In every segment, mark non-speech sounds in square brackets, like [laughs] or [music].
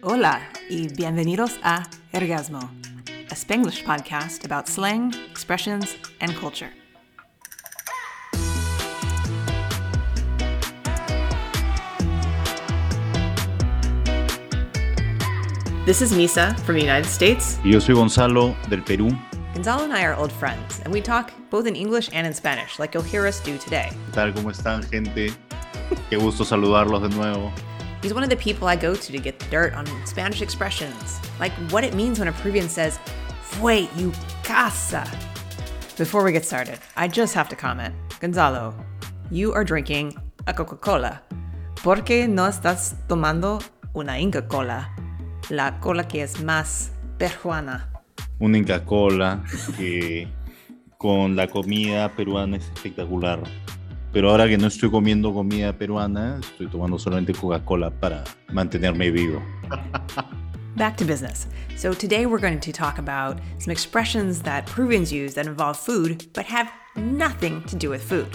Hola y bienvenidos a Ergasmo, a Spanglish podcast about slang, expressions, and culture. This is Misa from the United States. Y yo soy Gonzalo del Perú. Gonzalo and I are old friends, and we talk both in English and in Spanish, like you'll hear us do today. ¿Qué tal? ¿Cómo están, gente? Qué gusto saludarlos de nuevo. He's one of the people I go to to get the dirt on Spanish expressions, like what it means when a Peruvian says, Fue you casa. Before we get started, I just have to comment Gonzalo, you are drinking a Coca Cola. ¿Por qué no estás tomando una Inca Cola? La cola que es más peruana. Una Inca Cola que con la comida peruana es espectacular. Pero ahora que no estoy comiendo comida peruana, estoy tomando solamente Coca-Cola para mantenerme vivo. Back to business. So, today we're going to talk about some expressions that Peruvians use that involve food but have nothing to do with food.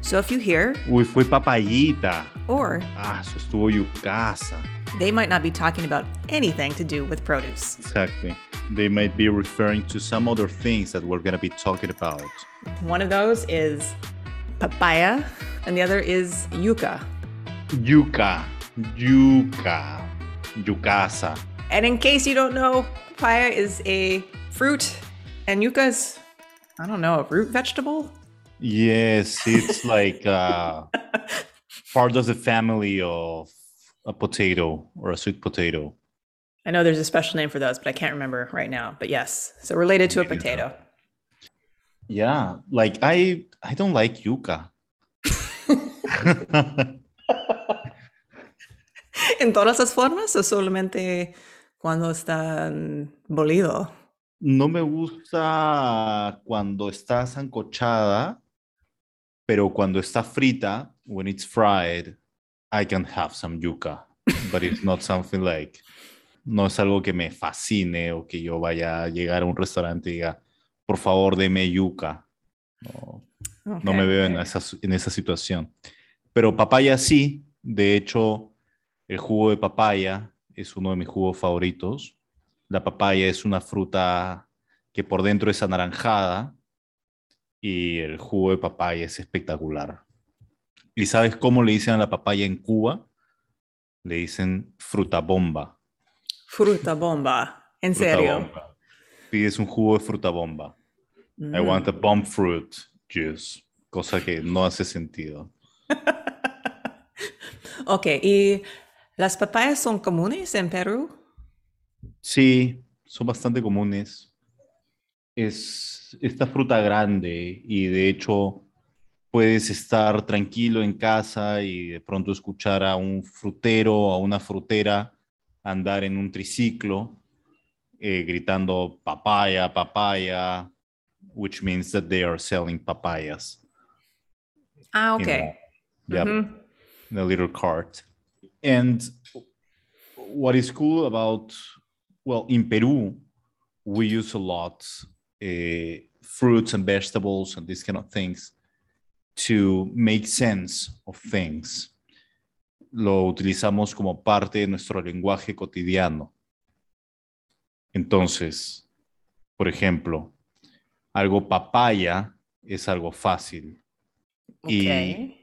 So, if you hear, Uy, fue papayita. or Ah, eso estuvo yucasa. they might not be talking about anything to do with produce. Exactly. They might be referring to some other things that we're going to be talking about. One of those is papaya, and the other is yuca. Yuca. Yuca. Yucasa. And in case you don't know, papaya is a fruit, and yuca is, I don't know, a root vegetable? Yes, it's [laughs] like uh, part of the family of a potato or a sweet potato. I know there's a special name for those, but I can't remember right now. But yes, so related to a potato. Yeah, like I I don't like yuca. [laughs] ¿En todas las formas o solamente cuando están bolido? no me gusta cuando está sancochada, pero cuando está frita, when it's fried, I can have some yuca, but it's not something like no es algo que me fascine o que yo vaya a llegar a un restaurante y diga, por favor, deme yuca. No, no me veo en esa, en esa situación. Pero papaya sí, de hecho, el jugo de papaya es uno de mis jugos favoritos. La papaya es una fruta que por dentro es anaranjada y el jugo de papaya es espectacular. ¿Y sabes cómo le dicen a la papaya en Cuba? Le dicen fruta bomba. Fruta bomba. ¿En Fruta serio? bomba. Pides un jugo de fruta bomba. I Mm. want a bomb fruit juice, cosa que no hace sentido. [laughs] Ok, ¿y las papayas son comunes en Perú? Sí, son bastante comunes. Es esta fruta grande y de hecho puedes estar tranquilo en casa y de pronto escuchar a un frutero o a una frutera andar en un triciclo eh, gritando papaya, papaya, which means that they are selling papayas. Ah, ok. know. Yep. In a little cart. And what is cool about, well, in Peru, we use a lot uh, fruits and vegetables and these kind of things to make sense of things. Lo utilizamos como parte de nuestro lenguaje cotidiano. Entonces, por ejemplo, algo papaya es algo fácil. Y Ok.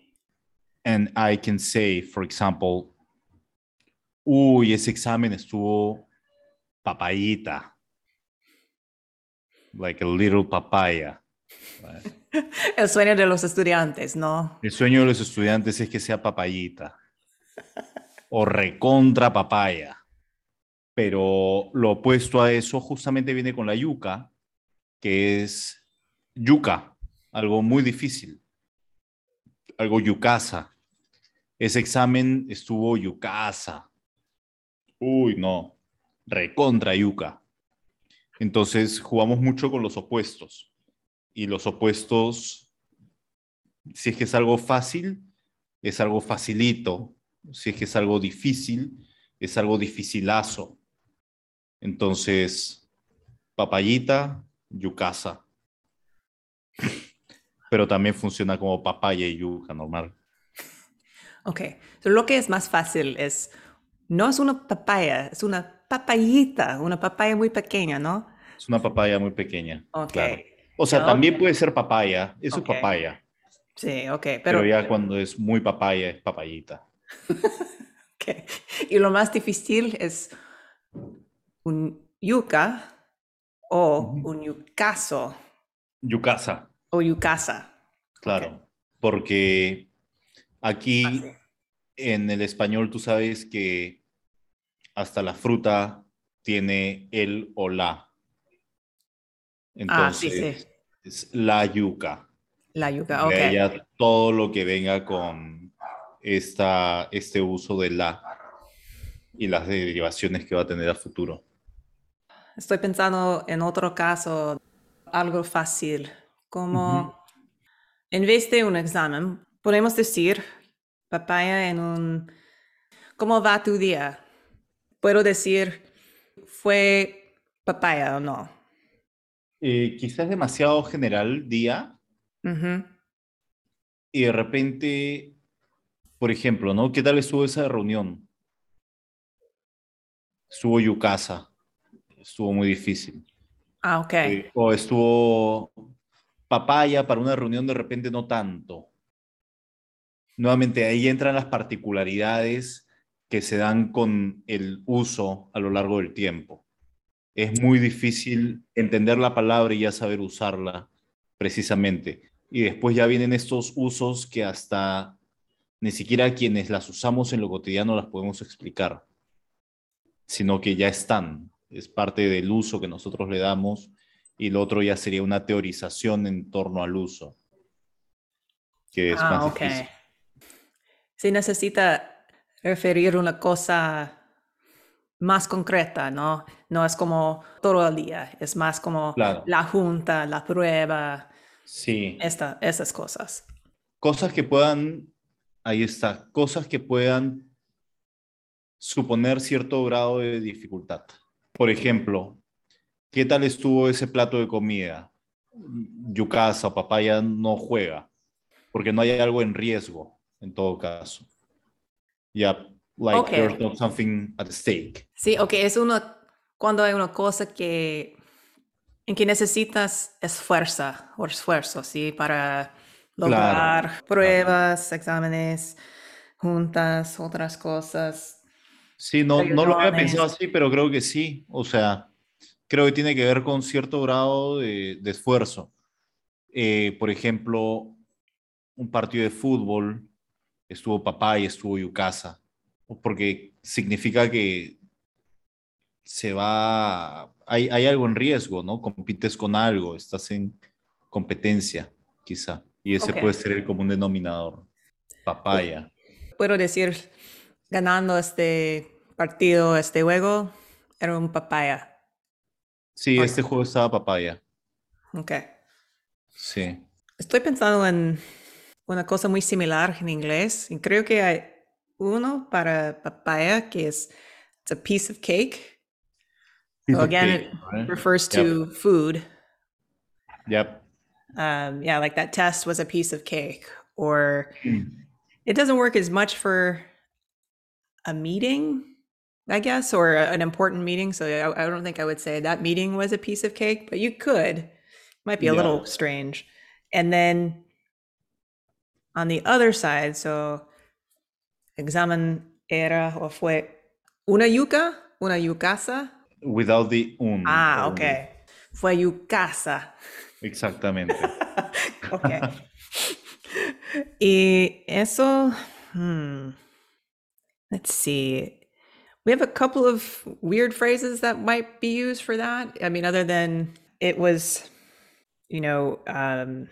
and I can say, for example, uy, ese examen estuvo papayita, like a little papaya. right? [laughs] El sueño de los estudiantes, ¿no? El sueño de los estudiantes es que sea papayita o recontra papaya. Pero lo opuesto a eso justamente viene con la yuca, que es yuca, algo muy difícil, algo yucasa. Ese examen estuvo yucasa. Uy, no, recontra yuca. Entonces jugamos mucho con los opuestos. Y los opuestos si es que es algo fácil, es algo facilito. Si es que es algo difícil, es algo dificilazo. Entonces, papayita, yucasa. [laughs] Pero también funciona como papaya y yuca normal. Ok, so lo que es más fácil es no es una papaya, es una papayita, una papaya muy pequeña, ¿no? Es una papaya muy pequeña. Ok. claro. O sea, también puede ser papaya. Eso Ok. es papaya. Sí, ok, Pero, pero, ya cuando es muy papaya, es papayita. [laughs] ok. Y lo más difícil es un yuca o un yucaso Yucasa, o yucasa. claro. Porque aquí Ah, sí. en el español tú sabes que hasta la fruta tiene el o la. Ah, sí, Entonces, sí. es la yuca. La yuca, ok. ya todo lo que venga con esta, este uso de la y las derivaciones que va a tener a futuro. Estoy pensando en otro caso, algo fácil, como en vez de un examen, podemos decir papaya en un, ¿cómo va tu día? Puedo decir, ¿fue papaya o no? Eh, quizás demasiado general día y de repente, por ejemplo, ¿no? ¿Qué tal estuvo esa reunión? Estuvo Yucasa, estuvo muy difícil. Ah, ok. Eh, o estuvo papaya para una reunión de repente no tanto. Nuevamente ahí entran las particularidades que se dan con el uso a lo largo del tiempo. Es muy difícil entender la palabra y ya saber usarla precisamente. Y después ya vienen estos usos que hasta ni siquiera quienes las usamos en lo cotidiano las podemos explicar, sino que ya están. Es parte del uso que nosotros le damos y lo otro ya sería una teorización en torno al uso, que es Ah, más ok. difícil. Se necesita referir una cosa más concreta, ¿no? No es como todo el día, es más como Claro. la junta, la prueba, Sí, esta, esas cosas. cosas que puedan, ahí está, cosas que puedan suponer cierto grado de dificultad. Por ejemplo, ¿qué tal estuvo ese plato de comida? Yucasa o papaya no juega, porque no hay algo en riesgo, en todo caso. Yeah, like there's not something at stake. Sí, ok, es una, cuando hay una cosa que, en que necesitas esfuerzo o esfuerzo, ¿sí? Para lograr pruebas, exámenes, juntas, otras cosas. Sí, no, no lo había pensado así, pero creo que sí. O sea, creo que tiene que ver con cierto grado de, de esfuerzo. Eh, por ejemplo, un partido de fútbol, estuvo papá y estuvo Yucasa, porque significa que se va, hay, hay algo en riesgo, ¿no? Compites con algo, estás en competencia, quizá, y ese puede ser el común denominador. Papaya. Puedo decir, ganando este partido, este juego, era un papaya. Sí, Ok. este juego estaba papaya. Ok. Sí. Estoy pensando en una cosa muy similar en inglés y creo que hay uno para papaya que es it's a piece of cake. So again, it refers to food. Yep. Um, yeah, like that test was a piece of cake. Or it doesn't work as much for a meeting, I guess, or a- an important meeting. So I, I don't think I would say that meeting was a piece of cake, but you could. Might be a Yeah. little strange. And then on the other side, so examen era o fue una yuca, una yucasa. Without the un. Ah, only. ok. Fue yucasa. Exactamente. [laughs] Ok. [laughs] y eso, hmm, let's see. We have a couple of weird phrases that might be used for that. I mean, other than it was, you know, um,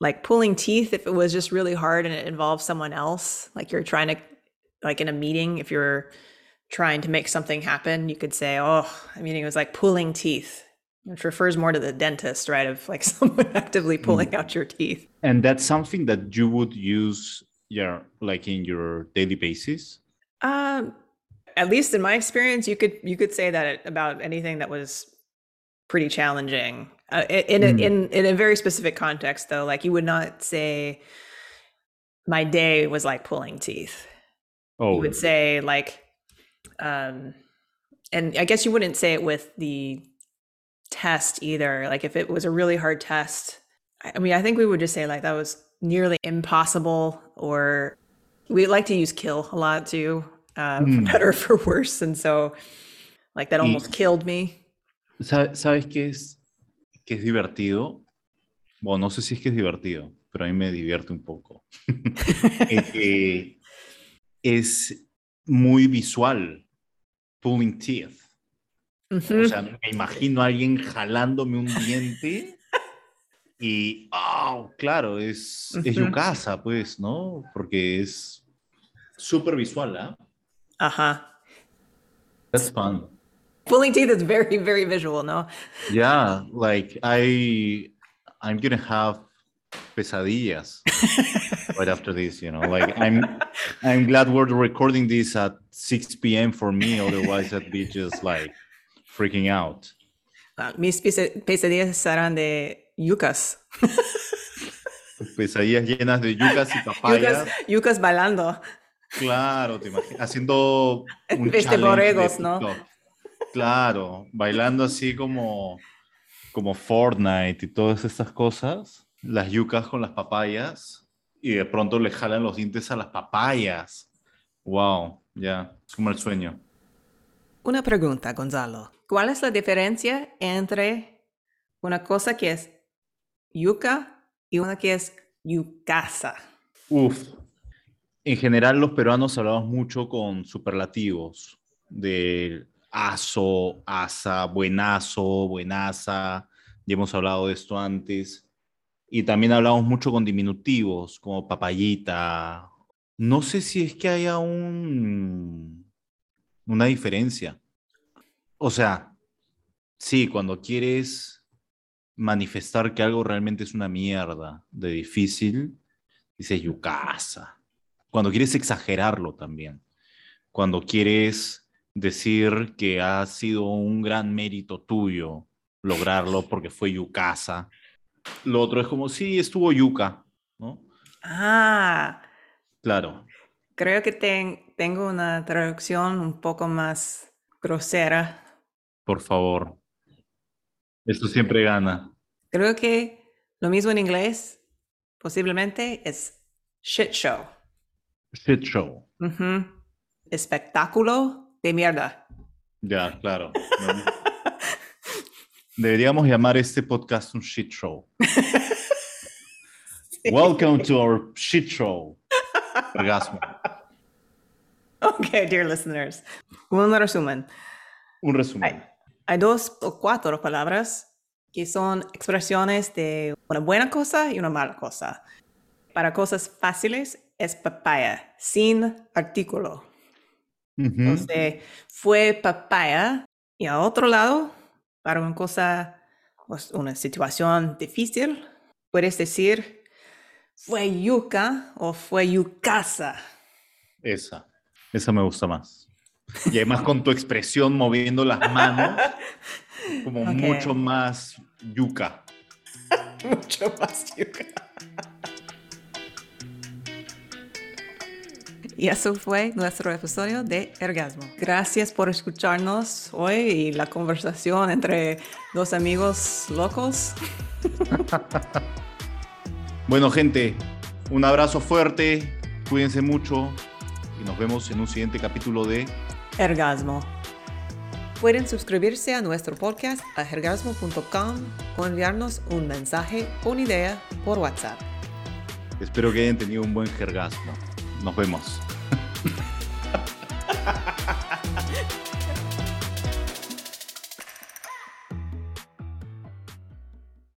like pulling teeth if it was just really hard and it involves someone else. Like you're trying to, like in a meeting, if you're trying to make something happen, you could say, oh, I mean, it was like pulling teeth, which refers more to the dentist, right? Of like [laughs] someone actively pulling out your teeth. and that's something that you would use yeah, like in your daily basis. Um, at least in my experience, you could you could say that about anything that was pretty challenging uh, in a, Mm. in in a very specific context, though. Like you would not say, "My day was like pulling teeth." Oh, You would say like, Um, and I guess you wouldn't say it with the test either. Like if it was a really hard test, I mean, I think we would just say like that was nearly impossible, or we like to use kill a lot too, uh, Mm. for better or for worse. And so, like that Y- almost killed me. ¿Sabe- ¿Sabes qué es, qué es divertido? Bueno, no sé si es que es divertido, pero a mí me divierte un poco. [laughs] Eh, que es muy visual, pulling teeth. Mhm. O sea, me imagino a alguien jalándome un diente y, oh, claro, es, es Ujú. yucasa, pues, ¿no? Porque es súper visual, ¿ah? Uh-huh. That's fun. Pulling teeth is very, very visual, no? Yeah, like I, I'm gonna have pesadillas [laughs] right after this, you know. Like I'm, I'm glad we're recording this at 6 p.m. for me. Otherwise, I'd be just like freaking out. Ah, mis pesadillas serán de yucas. Pesadillas llenas de yucas y [laughs] papayas. Yucas, yucas bailando. Claro, te imaginas. Haciendo un de borregos, ¿no? TikTok. Claro, bailando así como, como Fortnite y todas estas cosas. Las yucas con las papayas. Y de pronto le jalan los dientes a las papayas. Wow, ya, es como el sueño. Una pregunta, Gonzalo. ¿Cuál es la diferencia entre una cosa que es yuca y una que es yucasa? Uf. En general, los peruanos hablamos mucho con superlativos de aso, asa, buenazo, buenaza. Ya hemos hablado de esto antes. Y también hablamos mucho con diminutivos, como papayita. No sé si es que haya un, una diferencia. O sea, sí, cuando quieres manifestar que algo realmente es una mierda de difícil, dices yucasa. Cuando quieres exagerarlo también. Cuando quieres decir que ha sido un gran mérito tuyo lograrlo porque fue yucasa. Lo otro es como, sí, estuvo yuca, ¿no? Ah, Claro. creo que ten- tengo una traducción un poco más grosera. Por favor. Esto siempre gana. Creo que lo mismo en inglés posiblemente es shit show. Shit show. Ujú. Espectáculo de mierda. Ya, claro. Deberíamos llamar este podcast un shit show. [laughs] Welcome to our shit show. Orgasmo. Ok, dear listeners. Un resumen. Un resumen. Hay dos o cuatro palabras que son expresiones de una buena cosa y una mala cosa. Para cosas fáciles es papaya, sin artículo. Entonces, fue papaya. Y a otro lado, para una cosa, pues, una situación difícil, puedes decir fue yuca o fue yucasa. Esa. Esa me gusta más. Y además con tu expresión moviendo las manos, como mucho más yuca. [laughs] Mucho más yuca. Y eso fue nuestro episodio de Ergasmo. Gracias por escucharnos hoy y la conversación entre dos amigos locos. [laughs] Bueno, gente, un abrazo fuerte, cuídense mucho y nos vemos en un siguiente capítulo de Ergasmo. Pueden suscribirse a nuestro podcast a ergasmo.com o enviarnos un mensaje o una idea por WhatsApp. Espero que hayan tenido un buen jergasmo. Nos vemos.